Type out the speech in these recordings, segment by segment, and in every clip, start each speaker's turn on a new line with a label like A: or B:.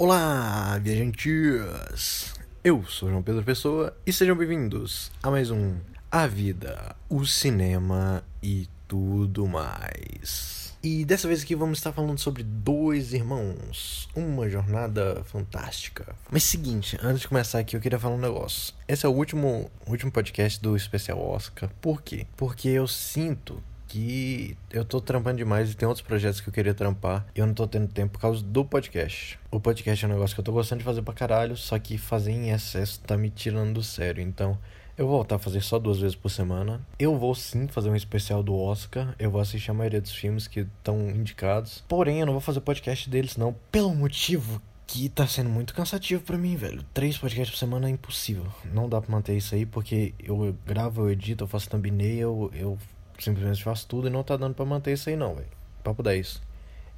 A: Olá, viajantes! Eu sou João Pedro Pessoa e sejam bem-vindos a mais um A Vida, o Cinema e tudo mais. E dessa vez aqui vamos estar falando sobre dois irmãos, uma jornada fantástica. Mas seguinte, antes de começar aqui eu queria falar um negócio. Esse é o último, último podcast do especial Oscar. Por quê? Porque eu sinto que eu tô trampando demais e tem outros projetos que eu queria trampar e eu não tô tendo tempo por causa do podcast. O podcast é um negócio que eu tô gostando de fazer pra caralho, só que fazer em excesso tá me tirando do sério. Então, eu vou voltar a fazer só duas vezes por semana. Eu vou sim fazer um especial do Oscar. Eu vou assistir a maioria dos filmes que estão indicados. Porém, eu não vou fazer podcast deles, não. Pelo motivo que tá sendo muito cansativo para mim, velho. Três podcasts por semana é impossível. Não dá pra manter isso aí, porque eu gravo, eu edito, eu faço thumbnail, eu simplesmente faço tudo e não tá dando para manter isso aí não, velho. Papo 10.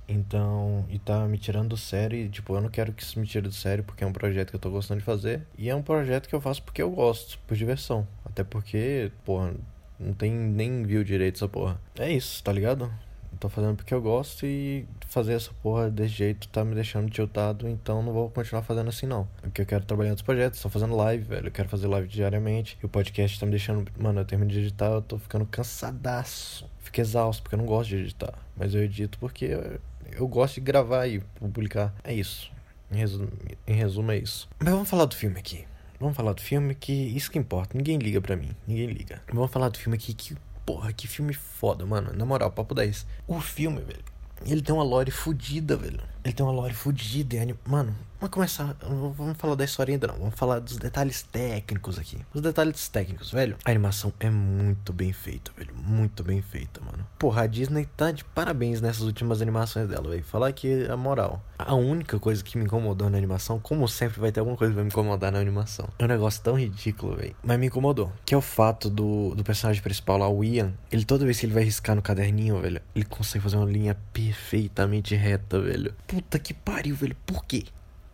A: Então, e tá me tirando do sério e, tipo, eu não quero que isso me tire do sério porque é um projeto que eu tô gostando de fazer. E é um projeto que eu faço porque eu gosto, por diversão. Até porque, porra, não tem nem view direito essa porra. É isso, tá ligado? Tô fazendo porque eu gosto e fazer essa porra desse jeito tá me deixando tiltado, então não vou continuar fazendo assim não. Porque eu quero trabalhar outros projetos, tô fazendo live, velho, eu quero fazer live diariamente. E o podcast tá me deixando, mano, eu termino de editar, eu tô ficando cansadaço. Fico exausto porque eu não gosto de editar, mas eu edito porque eu, eu gosto de gravar e publicar. É isso. Em resumo, em resumo é isso. Mas vamos falar do filme aqui. Vamos falar do filme que isso que importa. Ninguém liga pra mim. Ninguém liga. Vamos falar do filme aqui que porra, que filme foda, mano. Na moral, papo 10. O filme, velho, ele tem uma lore fodida, velho. Ele tem uma lore fodida. E Mano, vamos começar. Vamos falar da história ainda não. Vamos falar dos detalhes técnicos aqui. Os detalhes técnicos, velho. A animação é muito bem feita, velho. Muito bem feita, mano. Porra, a Disney tá de parabéns nessas últimas animações dela, velho. Falar que a moral. A única coisa que me incomodou na animação, como sempre vai ter alguma coisa que vai me incomodar na animação. É um negócio tão ridículo, velho. Mas me incomodou. Que é o fato do, do personagem principal lá, o Ian. Ele toda vez que ele vai riscar no caderninho, velho, ele consegue fazer uma linha perfeitamente reta, velho. Puta que pariu, velho. Por quê?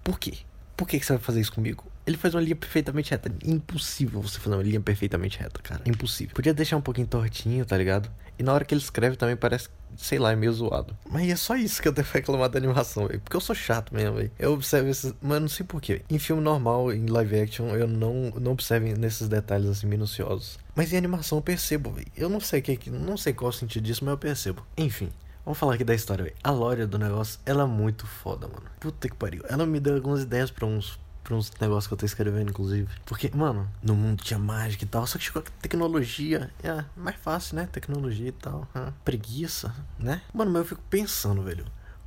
A: Por quê? Por que, que você vai fazer isso comigo? Ele faz uma linha perfeitamente reta. Impossível você fazer uma linha perfeitamente reta, cara. Impossível. Podia deixar um pouquinho tortinho, tá ligado? E na hora que ele escreve também parece, sei lá, é meio zoado. Mas é só isso que eu devo reclamar da animação, velho. Porque eu sou chato mesmo, velho. Eu observo esses. Mas não sei porquê. Em filme normal, em live action, eu não, não observo nesses detalhes assim minuciosos. Mas em animação eu percebo, velho. Eu não sei que, não sei qual é o sentido disso, mas eu percebo. Enfim. Vamos falar aqui da história, velho. A Lória do negócio, ela é muito foda, mano. Puta que pariu. Ela me deu algumas ideias pra uns, pra uns negócios que eu tô escrevendo, inclusive. Porque, mano, no mundo tinha mágica e tal. Só que chegou a tecnologia. É mais fácil, né? Tecnologia e tal. É. Preguiça, né? Mano, mas eu fico pensando, velho.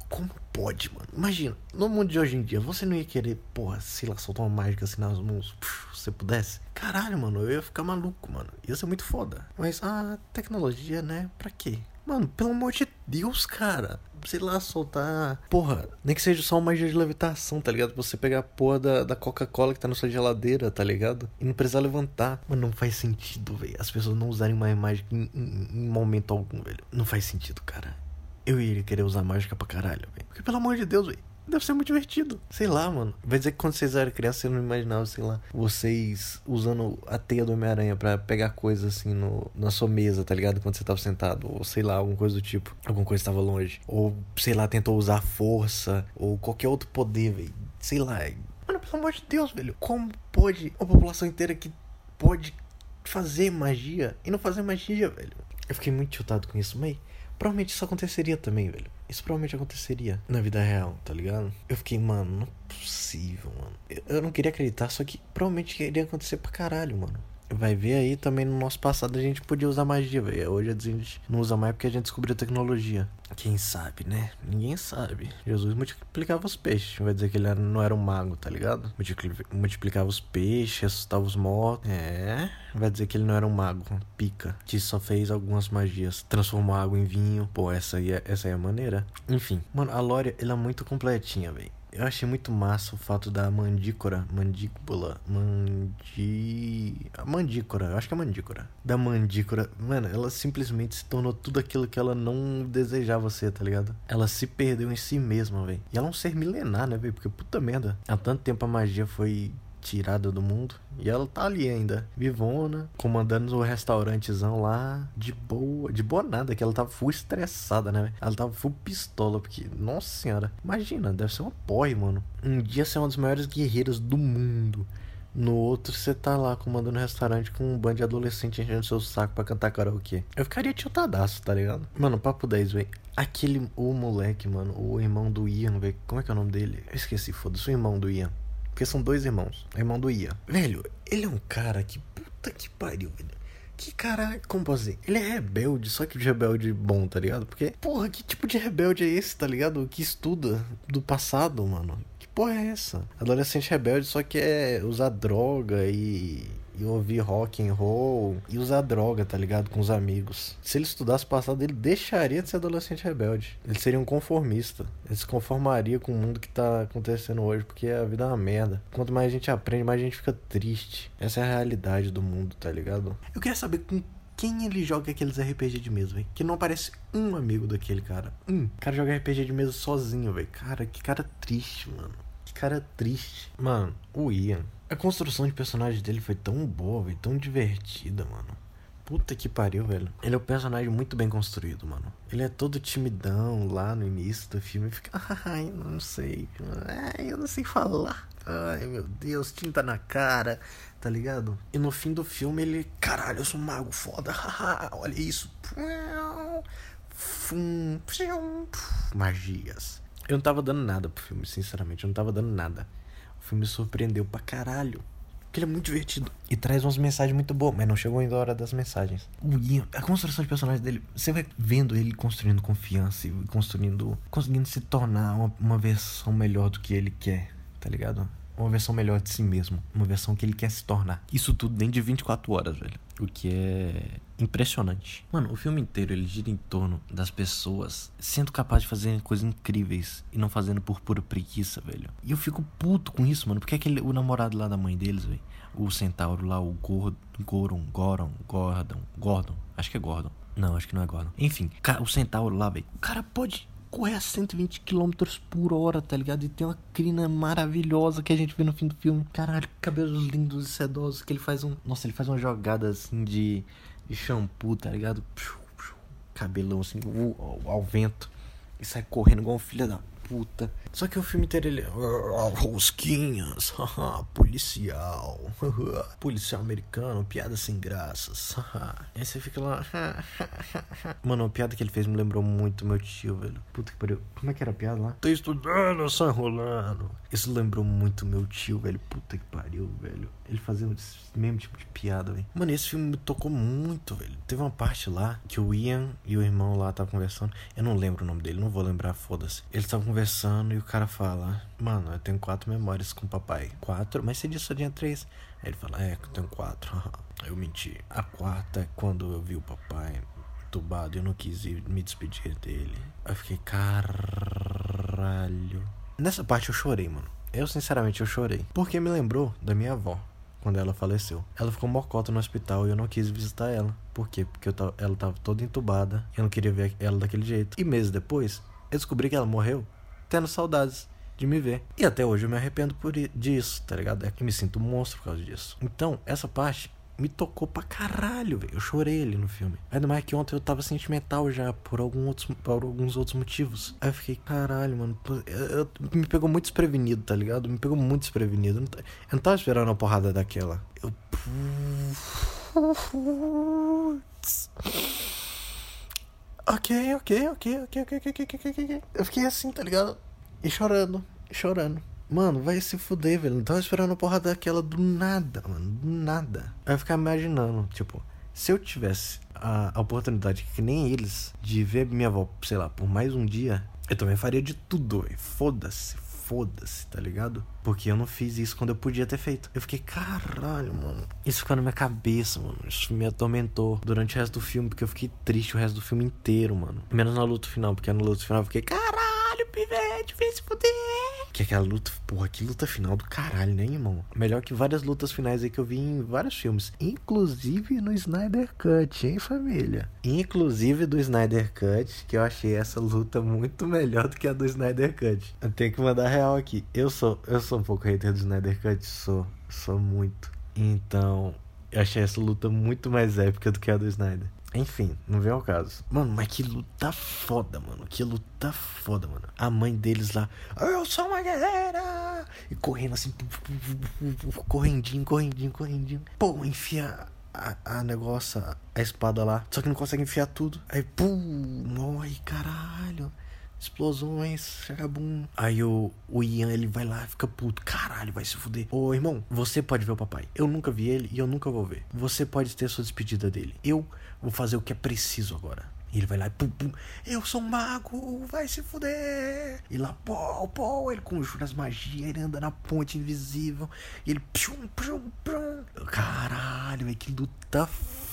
A: Como pode, mano? Imagina, no mundo de hoje em dia, você não ia querer, porra, sei lá, soltar uma mágica assim nas mãos, se você pudesse? Caralho, mano, eu ia ficar maluco, mano. Ia ser muito foda. Mas a tecnologia, né? Pra quê? Mano, pelo amor de Deus, cara. Sei lá, soltar. Porra, nem que seja só uma magia de levitação, tá ligado? Você pegar a porra da, da Coca-Cola que tá na sua geladeira, tá ligado? E não precisar levantar. Mano, não faz sentido, velho. As pessoas não usarem mais mágica em, em, em momento algum, velho. Não faz sentido, cara. Eu iria querer usar mágica pra caralho, velho. Porque pelo amor de Deus, velho. Deve ser muito divertido. Sei lá, mano. Vai dizer que quando vocês eram crianças, você não imaginava, sei lá, vocês usando a teia do Homem-Aranha pra pegar coisas assim no, na sua mesa, tá ligado? Quando você tava sentado. Ou sei lá, alguma coisa do tipo. Alguma coisa estava longe. Ou, sei lá, tentou usar força. Ou qualquer outro poder, velho. Sei lá. Mano, pelo amor de Deus, velho. Como pode uma população inteira que pode fazer magia e não fazer magia, velho? Eu fiquei muito chutado com isso, mas provavelmente isso aconteceria também, velho. Isso provavelmente aconteceria na vida real, tá ligado? Eu fiquei, mano, não é possível, mano. Eu, eu não queria acreditar, só que provavelmente iria acontecer pra caralho, mano. Vai ver aí também no nosso passado a gente podia usar magia, velho. Hoje a gente não usa mais porque a gente descobriu tecnologia. Quem sabe, né? Ninguém sabe. Jesus multiplicava os peixes. Vai dizer que ele não era um mago, tá ligado? Multiplicava os peixes, assustava os mortos. É. Vai dizer que ele não era um mago. Pica. Que só fez algumas magias. Transformou água em vinho. Pô, essa aí é, essa aí é maneira. Enfim. Mano, a Lória, ela é muito completinha, velho. Eu achei muito massa o fato da mandícora, mandíbula, mandi... Mandícora, eu acho que é mandícora. Da mandícora, mano, ela simplesmente se tornou tudo aquilo que ela não desejava ser, tá ligado? Ela se perdeu em si mesma, velho. E ela é um ser milenar, né, velho? Porque puta merda. Há tanto tempo a magia foi tirada do mundo. E ela tá ali ainda, vivona, comandando o restaurantezão lá, de boa. De boa nada, que ela tava full estressada, né? Ela tava full pistola, porque, nossa senhora, imagina, deve ser uma porra, mano. Um dia ser uma das maiores guerreiras do mundo. No outro, você tá lá comandando um restaurante com um bando de adolescente enchendo seu saco pra cantar karaokê. Eu ficaria tiltadaço, tá ligado? Mano, papo 10, velho. Aquele, o moleque, mano, o irmão do Ian, velho. Como é que é o nome dele? Eu esqueci, foda-se, o irmão do Ian. Porque são dois irmãos. O irmão do Ian. Velho, ele é um cara que puta que pariu, velho. Que cara, como posso dizer? Ele é rebelde, só que de rebelde bom, tá ligado? Porque, porra, que tipo de rebelde é esse, tá ligado? Que estuda do passado, mano porra é essa? Adolescente rebelde só quer usar droga e, e ouvir rock and roll e usar droga, tá ligado? Com os amigos. Se ele estudasse o passado, ele deixaria de ser adolescente rebelde. Ele seria um conformista. Ele se conformaria com o mundo que tá acontecendo hoje, porque a vida é uma merda. Quanto mais a gente aprende, mais a gente fica triste. Essa é a realidade do mundo, tá ligado? Eu queria saber com quem ele joga aqueles RPG de mesa, velho. Que não aparece um amigo daquele cara. Um. O cara joga RPG de mesa sozinho, velho. Cara, que cara triste, mano. Que cara triste. Mano, o Ian. A construção de personagem dele foi tão boa, velho. Tão divertida, mano. Puta que pariu, velho. Ele é um personagem muito bem construído, mano. Ele é todo timidão lá no início do filme. Fica, ai, não sei. Ai, eu não sei falar. Ai, meu Deus, tinta na cara, tá ligado? E no fim do filme ele, caralho, eu sou um mago foda. Olha isso. Magias. Eu não tava dando nada pro filme, sinceramente. Eu não tava dando nada. Filme me surpreendeu pra caralho. Porque ele é muito divertido. E traz umas mensagens muito boas, mas não chegou ainda a hora das mensagens. O Ian, a construção de personagem dele, você vai vendo ele construindo confiança e construindo. conseguindo se tornar uma, uma versão melhor do que ele quer, tá ligado? Uma versão melhor de si mesmo. Uma versão que ele quer se tornar. Isso tudo dentro de 24 horas, velho. O que é impressionante. Mano, o filme inteiro ele gira em torno das pessoas sendo capazes de fazer coisas incríveis e não fazendo por pura preguiça, velho. E eu fico puto com isso, mano. Porque aquele, o namorado lá da mãe deles, velho. O centauro lá, o Gord, Goron, Goron, Gordon, Gordon. Acho que é Gordon. Não, acho que não é Gordon. Enfim, o centauro lá, velho. O cara pode correr a 120 km por hora, tá ligado? E tem uma crina maravilhosa que a gente vê no fim do filme. Caralho, cabelos lindos e sedosos que ele faz um. Nossa, ele faz uma jogada assim de, de shampoo, tá ligado? Cabelão assim, ao vento. E sai correndo igual um filho da puta. Só que o filme inteiro ele. Rosquinhas, policial. policial americano, piada sem graças. Aí você fica lá. Mano, a piada que ele fez me lembrou muito meu tio, velho. Puta que pariu. Como é que era a piada lá? Tô estudando, só enrolando. Isso lembrou muito meu tio, velho. Puta que pariu, velho. Ele fazia o mesmo tipo de piada, velho. Mano, esse filme me tocou muito, velho. Teve uma parte lá que o Ian e o irmão lá estavam conversando. Eu não lembro o nome dele, não vou lembrar, foda-se. Eles estavam conversando e o cara fala: Mano, eu tenho quatro memórias com o papai. Quatro? Mas você disse só tinha três. Aí ele fala: É, eu tenho quatro. eu menti. A quarta é quando eu vi o papai entubado e eu não quis ir me despedir dele. Eu fiquei: Caralho. Nessa parte eu chorei, mano. Eu, sinceramente, eu chorei. Porque me lembrou da minha avó quando ela faleceu. Ela ficou morcota no hospital e eu não quis visitar ela. Por quê? Porque tava, ela tava toda entubada eu não queria ver ela daquele jeito. E meses depois, eu descobri que ela morreu tendo saudades de me ver. E até hoje eu me arrependo por disso, tá ligado? É que me sinto um monstro por causa disso. Então, essa parte me tocou pra caralho, velho. Eu chorei ali no filme. Ainda mais que ontem eu tava sentimental já, por, algum outros, por alguns outros motivos. Aí eu fiquei, caralho, mano. Eu, eu, me pegou muito desprevenido, tá ligado? Me pegou muito desprevenido. Eu não, eu não tava esperando uma porrada daquela. Eu. Ok, ok, ok, ok, ok, ok, ok, ok. Eu fiquei assim, tá ligado? E chorando, chorando. Mano, vai se fuder, velho. Não tava esperando a porrada daquela do nada, mano. Do nada. Eu ficar imaginando, tipo, se eu tivesse a oportunidade, que nem eles, de ver minha avó, sei lá, por mais um dia, eu também faria de tudo, velho. Foda-se, foda-se, tá ligado? Porque eu não fiz isso quando eu podia ter feito. Eu fiquei, caralho, mano. Isso ficou na minha cabeça, mano. Isso me atormentou durante o resto do filme, porque eu fiquei triste o resto do filme inteiro, mano. Menos na luta final, porque na luta final eu fiquei, caralho, fuder. Que aquela luta, porra, que luta final do caralho, né, irmão? Melhor que várias lutas finais aí que eu vi em vários filmes. Inclusive no Snyder Cut, hein, família? Inclusive do Snyder Cut, que eu achei essa luta muito melhor do que a do Snyder Cut. Eu tenho que mandar real aqui. Eu sou, eu sou um pouco hater do Snyder Cut, sou, sou muito. Então, eu achei essa luta muito mais épica do que a do Snyder. Enfim, não vem ao caso. Mano, mas que luta foda, mano. Que luta foda, mano. A mãe deles lá, eu sou uma guerreira! E correndo assim, correndinho, correndinho, correndinho. Pô, enfia a, a negócio, a espada lá. Só que não consegue enfiar tudo. Aí, pum, morre, caralho explosões, chagabum. Aí o, o Ian, ele vai lá fica puto. Caralho, vai se fuder. Ô, irmão, você pode ver o papai. Eu nunca vi ele e eu nunca vou ver. Você pode ter sua despedida dele. Eu vou fazer o que é preciso agora. E ele vai lá e pum, pum. Eu sou um mago, vai se fuder. E lá, pô, pô, ele conjura as magias, ele anda na ponte invisível. E ele, pum, pum, pum. Caralho, velho, que luta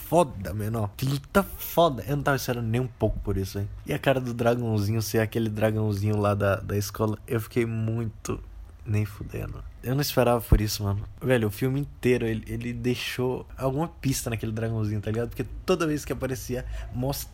A: foda, menor. Que luta foda. Eu não tava esperando nem um pouco por isso, hein. E a cara do dragãozinho ser aquele dragãozinho lá da, da escola, eu fiquei muito nem fudendo. Eu não esperava por isso, mano. Velho, o filme inteiro ele, ele deixou alguma pista naquele dragãozinho, tá ligado? Porque toda vez que aparecia, most...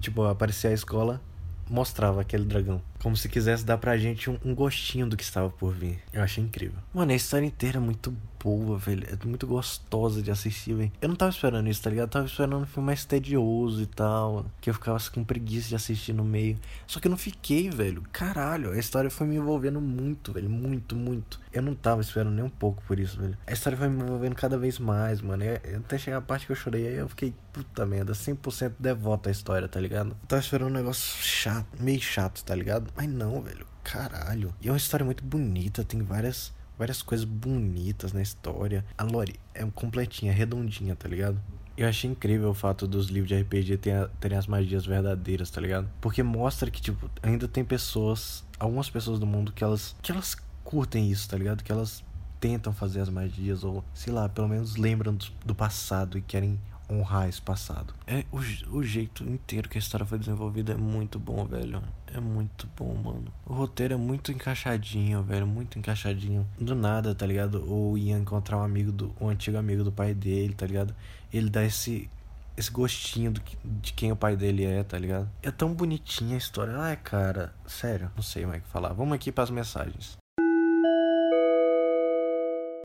A: tipo, aparecia a escola, mostrava aquele dragão. Como se quisesse dar pra gente um, um, gostinho do que estava por vir. Eu achei incrível. Mano, a história inteira é muito boa, velho. É muito gostosa de assistir, velho. Eu não tava esperando isso, tá ligado? Eu tava esperando um filme mais tedioso e tal. Que eu ficava assim, com preguiça de assistir no meio. Só que eu não fiquei, velho. Caralho, a história foi me envolvendo muito, velho. Muito, muito. Eu não tava esperando nem um pouco por isso, velho. A história foi me envolvendo cada vez mais, mano. Eu, até chegar a parte que eu chorei, aí eu fiquei, puta merda, 100% devoto à história, tá ligado? Eu tava esperando um negócio chato, meio chato, tá ligado? Mas não, velho. Caralho. E é uma história muito bonita, tem várias várias coisas bonitas na história. A lore é completinha, redondinha, tá ligado? Eu achei incrível o fato dos livros de RPG terem as magias verdadeiras, tá ligado? Porque mostra que, tipo, ainda tem pessoas, algumas pessoas do mundo que elas, que elas curtem isso, tá ligado? Que elas tentam fazer as magias, ou sei lá, pelo menos lembram do, do passado e querem honrar esse passado. É o, o jeito inteiro que a história foi desenvolvida é muito bom, velho. É muito bom, mano. O roteiro é muito encaixadinho, velho, muito encaixadinho. Do nada, tá ligado? O Ian encontrar um amigo do um antigo amigo do pai dele, tá ligado? Ele dá esse esse gostinho do, de quem o pai dele é, tá ligado? É tão bonitinha a história. Ai, cara, sério, não sei mais o que falar. Vamos aqui para as mensagens.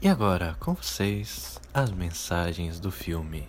A: E agora, com vocês, as mensagens do filme.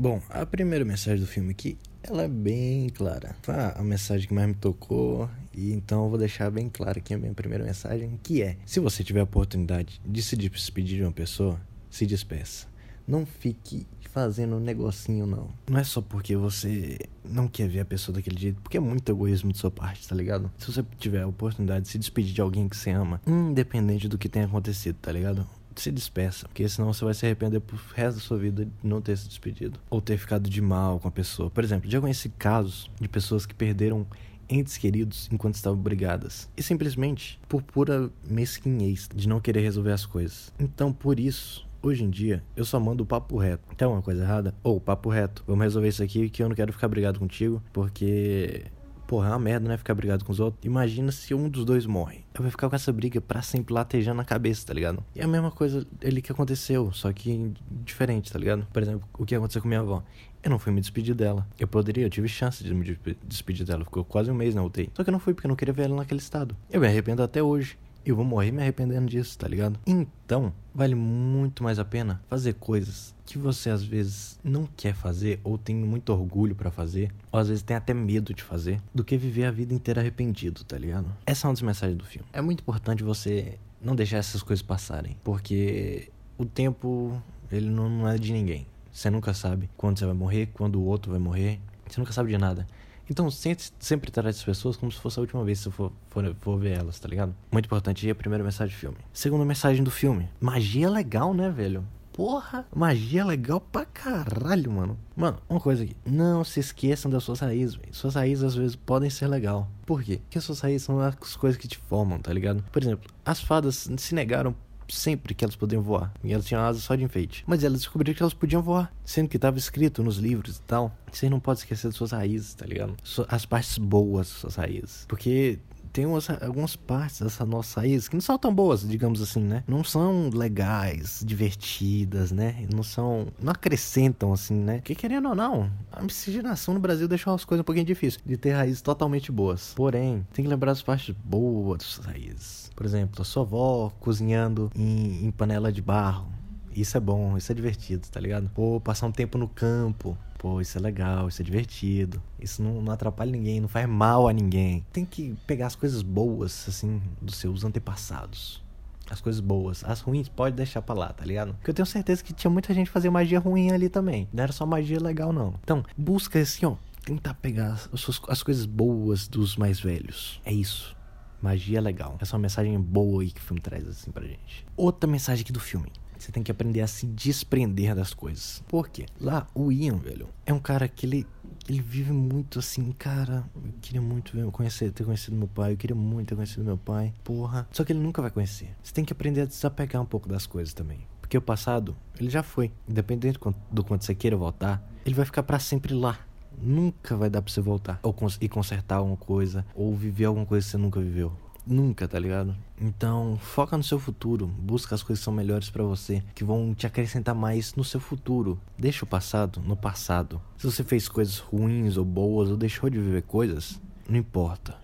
A: Bom, a primeira mensagem do filme aqui, ela é bem clara. Foi a mensagem que mais me tocou, e então eu vou deixar bem clara aqui a minha primeira mensagem, que é: se você tiver a oportunidade de se despedir de uma pessoa, se despeça. Não fique fazendo um negocinho, não. Não é só porque você não quer ver a pessoa daquele jeito, porque é muito egoísmo de sua parte, tá ligado? Se você tiver a oportunidade de se despedir de alguém que você ama, independente do que tenha acontecido, tá ligado? Se despeça, porque senão você vai se arrepender pro resto da sua vida de não ter se despedido ou ter ficado de mal com a pessoa. Por exemplo, já conheci casos de pessoas que perderam entes queridos enquanto estavam brigadas. E simplesmente por pura mesquinhez de não querer resolver as coisas. Então, por isso, hoje em dia, eu só mando o papo reto. Tem uma coisa errada? Ou papo reto. Vamos resolver isso aqui que eu não quero ficar brigado contigo, porque Porra, é uma merda, né? Ficar brigado com os outros. Imagina se um dos dois morre. Eu vou ficar com essa briga pra sempre latejando na cabeça, tá ligado? E é a mesma coisa ali que aconteceu, só que diferente, tá ligado? Por exemplo, o que aconteceu com minha avó. Eu não fui me despedir dela. Eu poderia, eu tive chance de me despedir dela. Ficou quase um mês na UTI. Só que eu não fui porque eu não queria ver ela naquele estado. Eu me arrependo até hoje eu vou morrer me arrependendo disso, tá ligado? Então, vale muito mais a pena fazer coisas que você às vezes não quer fazer ou tem muito orgulho para fazer, ou às vezes tem até medo de fazer, do que viver a vida inteira arrependido, tá ligado? Essa é uma das mensagens do filme. É muito importante você não deixar essas coisas passarem, porque o tempo ele não é de ninguém. Você nunca sabe quando você vai morrer, quando o outro vai morrer. Você nunca sabe de nada. Então, sempre, sempre trate as pessoas como se fosse a última vez que você for, for, for ver elas, tá ligado? Muito importante. E a primeira mensagem do filme. Segunda mensagem do filme. Magia é legal, né, velho? Porra, magia é legal pra caralho, mano. Mano, uma coisa aqui. Não se esqueçam das suas raízes, velho. Suas raízes às vezes podem ser legal. Por quê? Porque suas raízes são as coisas que te formam, tá ligado? Por exemplo, as fadas se negaram sempre que elas podiam voar. E elas tinham asas só de enfeite. Mas elas descobriram que elas podiam voar. Sendo que estava escrito nos livros e tal. Você não pode esquecer das suas raízes, tá ligado? As partes boas das suas raízes. Porque tem umas, algumas partes dessa nossa raiz que não são tão boas, digamos assim, né? Não são legais, divertidas, né? Não são. Não acrescentam, assim, né? Porque querendo ou não, a miscigenação no Brasil deixou as coisas um pouquinho difíceis de ter raízes totalmente boas. Porém, tem que lembrar as partes boas das raízes. Por exemplo, a sua avó cozinhando em, em panela de barro. Isso é bom, isso é divertido, tá ligado? Pô, passar um tempo no campo, Pô, isso é legal, isso é divertido. Isso não, não, atrapalha ninguém, não faz mal a ninguém. Tem que pegar as coisas boas, assim, dos seus antepassados. As coisas boas. As ruins pode deixar pra lá, tá ligado? Porque eu tenho certeza que tinha muita gente fazendo magia ruim ali também. Não era só magia legal, não. Então, busca assim, ó. Tentar pegar as, as coisas boas dos mais velhos. É isso. Magia legal. Essa é uma mensagem boa aí que o filme traz assim pra gente. Outra mensagem aqui do filme. Você tem que aprender a se desprender das coisas. Por quê? Lá, o Ian, velho, é um cara que ele, ele vive muito assim, cara. Eu queria muito conhecer, ter conhecido meu pai. Eu queria muito ter conhecido meu pai. Porra. Só que ele nunca vai conhecer. Você tem que aprender a desapegar um pouco das coisas também. Porque o passado, ele já foi. Independente do quanto você queira voltar, ele vai ficar para sempre lá. Nunca vai dar pra você voltar. Ou cons e consertar alguma coisa. Ou viver alguma coisa que você nunca viveu. Nunca, tá ligado? Então, foca no seu futuro, busca as coisas que são melhores para você, que vão te acrescentar mais no seu futuro. Deixa o passado no passado. Se você fez coisas ruins ou boas ou deixou de viver coisas, não importa.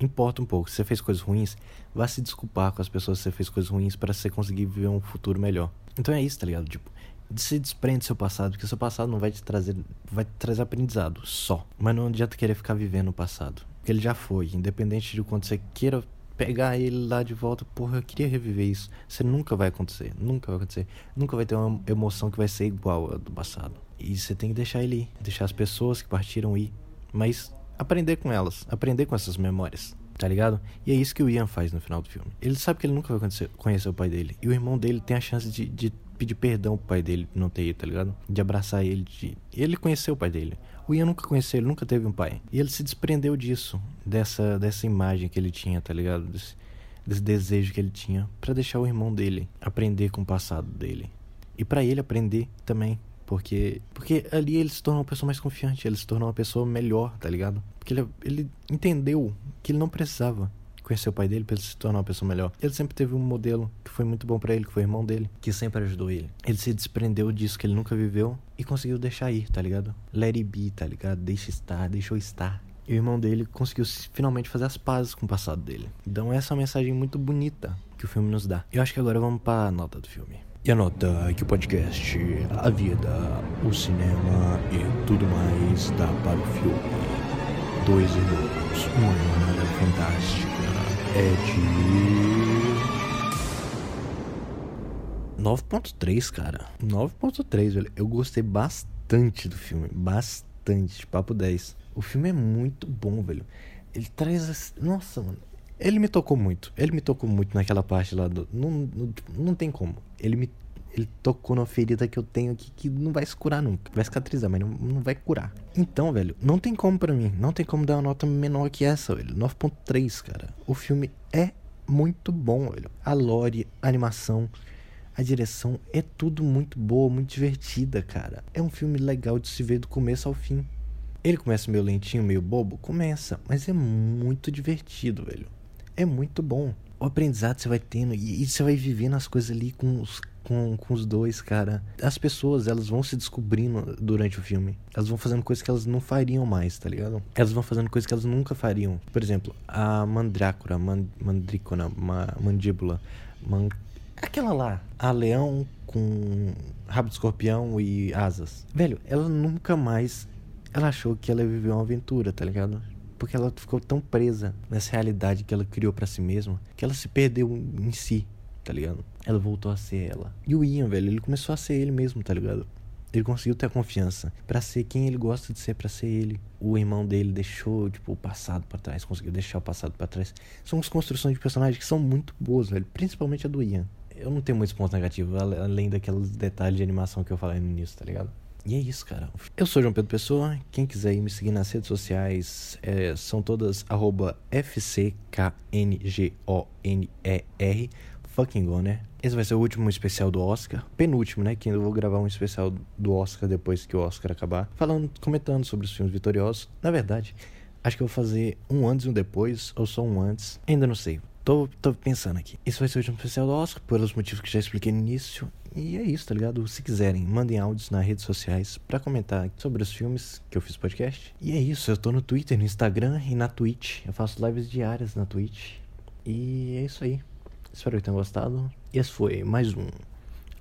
A: Importa um pouco. Se você fez coisas ruins, vá se desculpar com as pessoas que você fez coisas ruins para você conseguir viver um futuro melhor. Então é isso, tá ligado? Tipo, se desprende do seu passado, porque seu passado não vai te trazer, vai te trazer aprendizado só. Mas não adianta querer ficar vivendo o passado. Porque ele já foi, independente de quanto você queira pegar ele lá de volta, porra, eu queria reviver isso. Você nunca vai acontecer, nunca vai acontecer. Nunca vai ter uma emoção que vai ser igual a do passado. E você tem que deixar ele ir, deixar as pessoas que partiram ir, mas aprender com elas, aprender com essas memórias. Tá ligado? E é isso que o Ian faz no final do filme. Ele sabe que ele nunca vai conhecer o pai dele. E o irmão dele tem a chance de, de pedir perdão pro pai dele não ter ido, tá ligado? De abraçar ele. De... Ele conheceu o pai dele. O Ian nunca conheceu, ele nunca teve um pai. E ele se desprendeu disso, dessa, dessa imagem que ele tinha, tá ligado? Desse, desse desejo que ele tinha para deixar o irmão dele aprender com o passado dele. E para ele aprender também. Porque, porque ali ele se tornou uma pessoa mais confiante, ele se tornou uma pessoa melhor, tá ligado? Porque ele, ele entendeu que ele não precisava conhecer o pai dele para ele se tornar uma pessoa melhor. Ele sempre teve um modelo que foi muito bom para ele, que foi o irmão dele, que sempre ajudou ele. Ele se desprendeu disso que ele nunca viveu e conseguiu deixar ir, tá ligado? Let it be, tá ligado? Deixa estar, deixou estar. E o irmão dele conseguiu finalmente fazer as pazes com o passado dele. Então essa é uma mensagem muito bonita que o filme nos dá. Eu acho que agora vamos para a nota do filme. E a nota que o podcast, a vida, o cinema e tudo mais dá para o filme. Dois irmãos, uma jornada fantástica é de 9.3, cara. 9.3, velho. Eu gostei bastante do filme, bastante, papo 10. O filme é muito bom, velho. Ele traz, nossa, mano. Ele me tocou muito. Ele me tocou muito naquela parte lá do não, não, não tem como. Ele me ele tocou numa ferida que eu tenho aqui que não vai se curar nunca. Vai cicatrizar, mas não, não vai curar. Então, velho, não tem como para mim. Não tem como dar uma nota menor que essa, velho. 9.3, cara. O filme é muito bom, velho. A lore, a animação, a direção é tudo muito boa, muito divertida, cara. É um filme legal de se ver do começo ao fim. Ele começa meio lentinho, meio bobo? Começa, mas é muito divertido, velho. É muito bom. O aprendizado você vai tendo e, e você vai vivendo as coisas ali com os com, com os dois, cara. As pessoas, elas vão se descobrindo durante o filme. Elas vão fazendo coisas que elas não fariam mais, tá ligado? Elas vão fazendo coisas que elas nunca fariam. Por exemplo, a mandrácora, mand mandrícona, ma mandíbula, man aquela lá, a leão com rabo de escorpião e asas. Velho, ela nunca mais ela achou que ela ia viver uma aventura, tá ligado? Porque ela ficou tão presa nessa realidade que ela criou para si mesma que ela se perdeu em si tá ligado? Ela voltou a ser ela. E o Ian, velho, ele começou a ser ele mesmo, tá ligado? Ele conseguiu ter a confiança para ser quem ele gosta de ser, para ser ele. O irmão dele deixou, tipo, o passado para trás, conseguiu deixar o passado para trás. São as construções de personagens que são muito boas, velho, principalmente a do Ian. Eu não tenho muitos pontos negativos, além daqueles detalhes de animação que eu falei no início, tá ligado? E é isso, cara. Eu sou João Pedro Pessoa. Quem quiser me seguir nas redes sociais é, são todas arroba FCKNGONER fucking go, né? Esse vai ser o último especial do Oscar. Penúltimo, né? Que eu vou gravar um especial do Oscar depois que o Oscar acabar. Falando, comentando sobre os filmes vitoriosos. Na verdade,
B: Acho que eu vou fazer um antes e um depois, ou só um antes. Ainda não sei. Tô, tô pensando aqui. Isso vai ser o último especial do Oscar, pelos motivos que já expliquei no início. E é isso, tá ligado? Se quiserem, mandem áudios nas redes sociais para comentar sobre os filmes que eu fiz podcast. E é isso, eu tô no Twitter, no Instagram e na Twitch. Eu faço lives diárias na Twitch. E é isso aí. Espero que tenham gostado. E esse foi mais um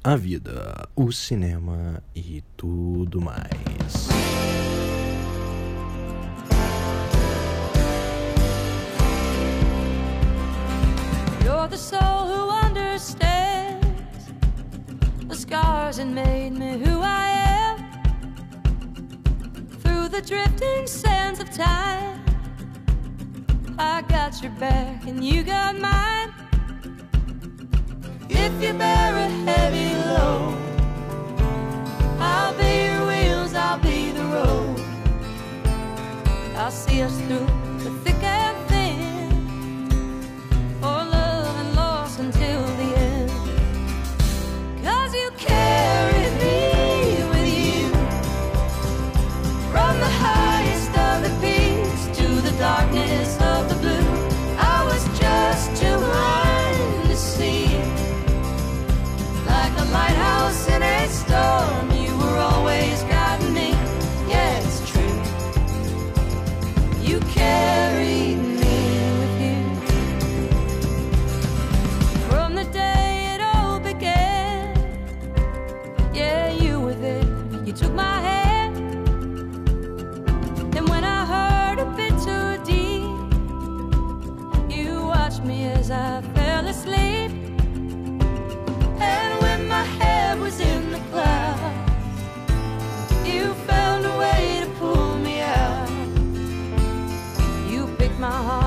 B: A Vida, o Cinema e tudo mais. Scars and made me who I am. Through the drifting sands of time, I got your back and you got mine. If you bear a heavy load, I'll be your wheels, I'll be the road. I'll see us through watched me as I fell asleep. And when my head was in the clouds, you found a way to pull me out. You picked my heart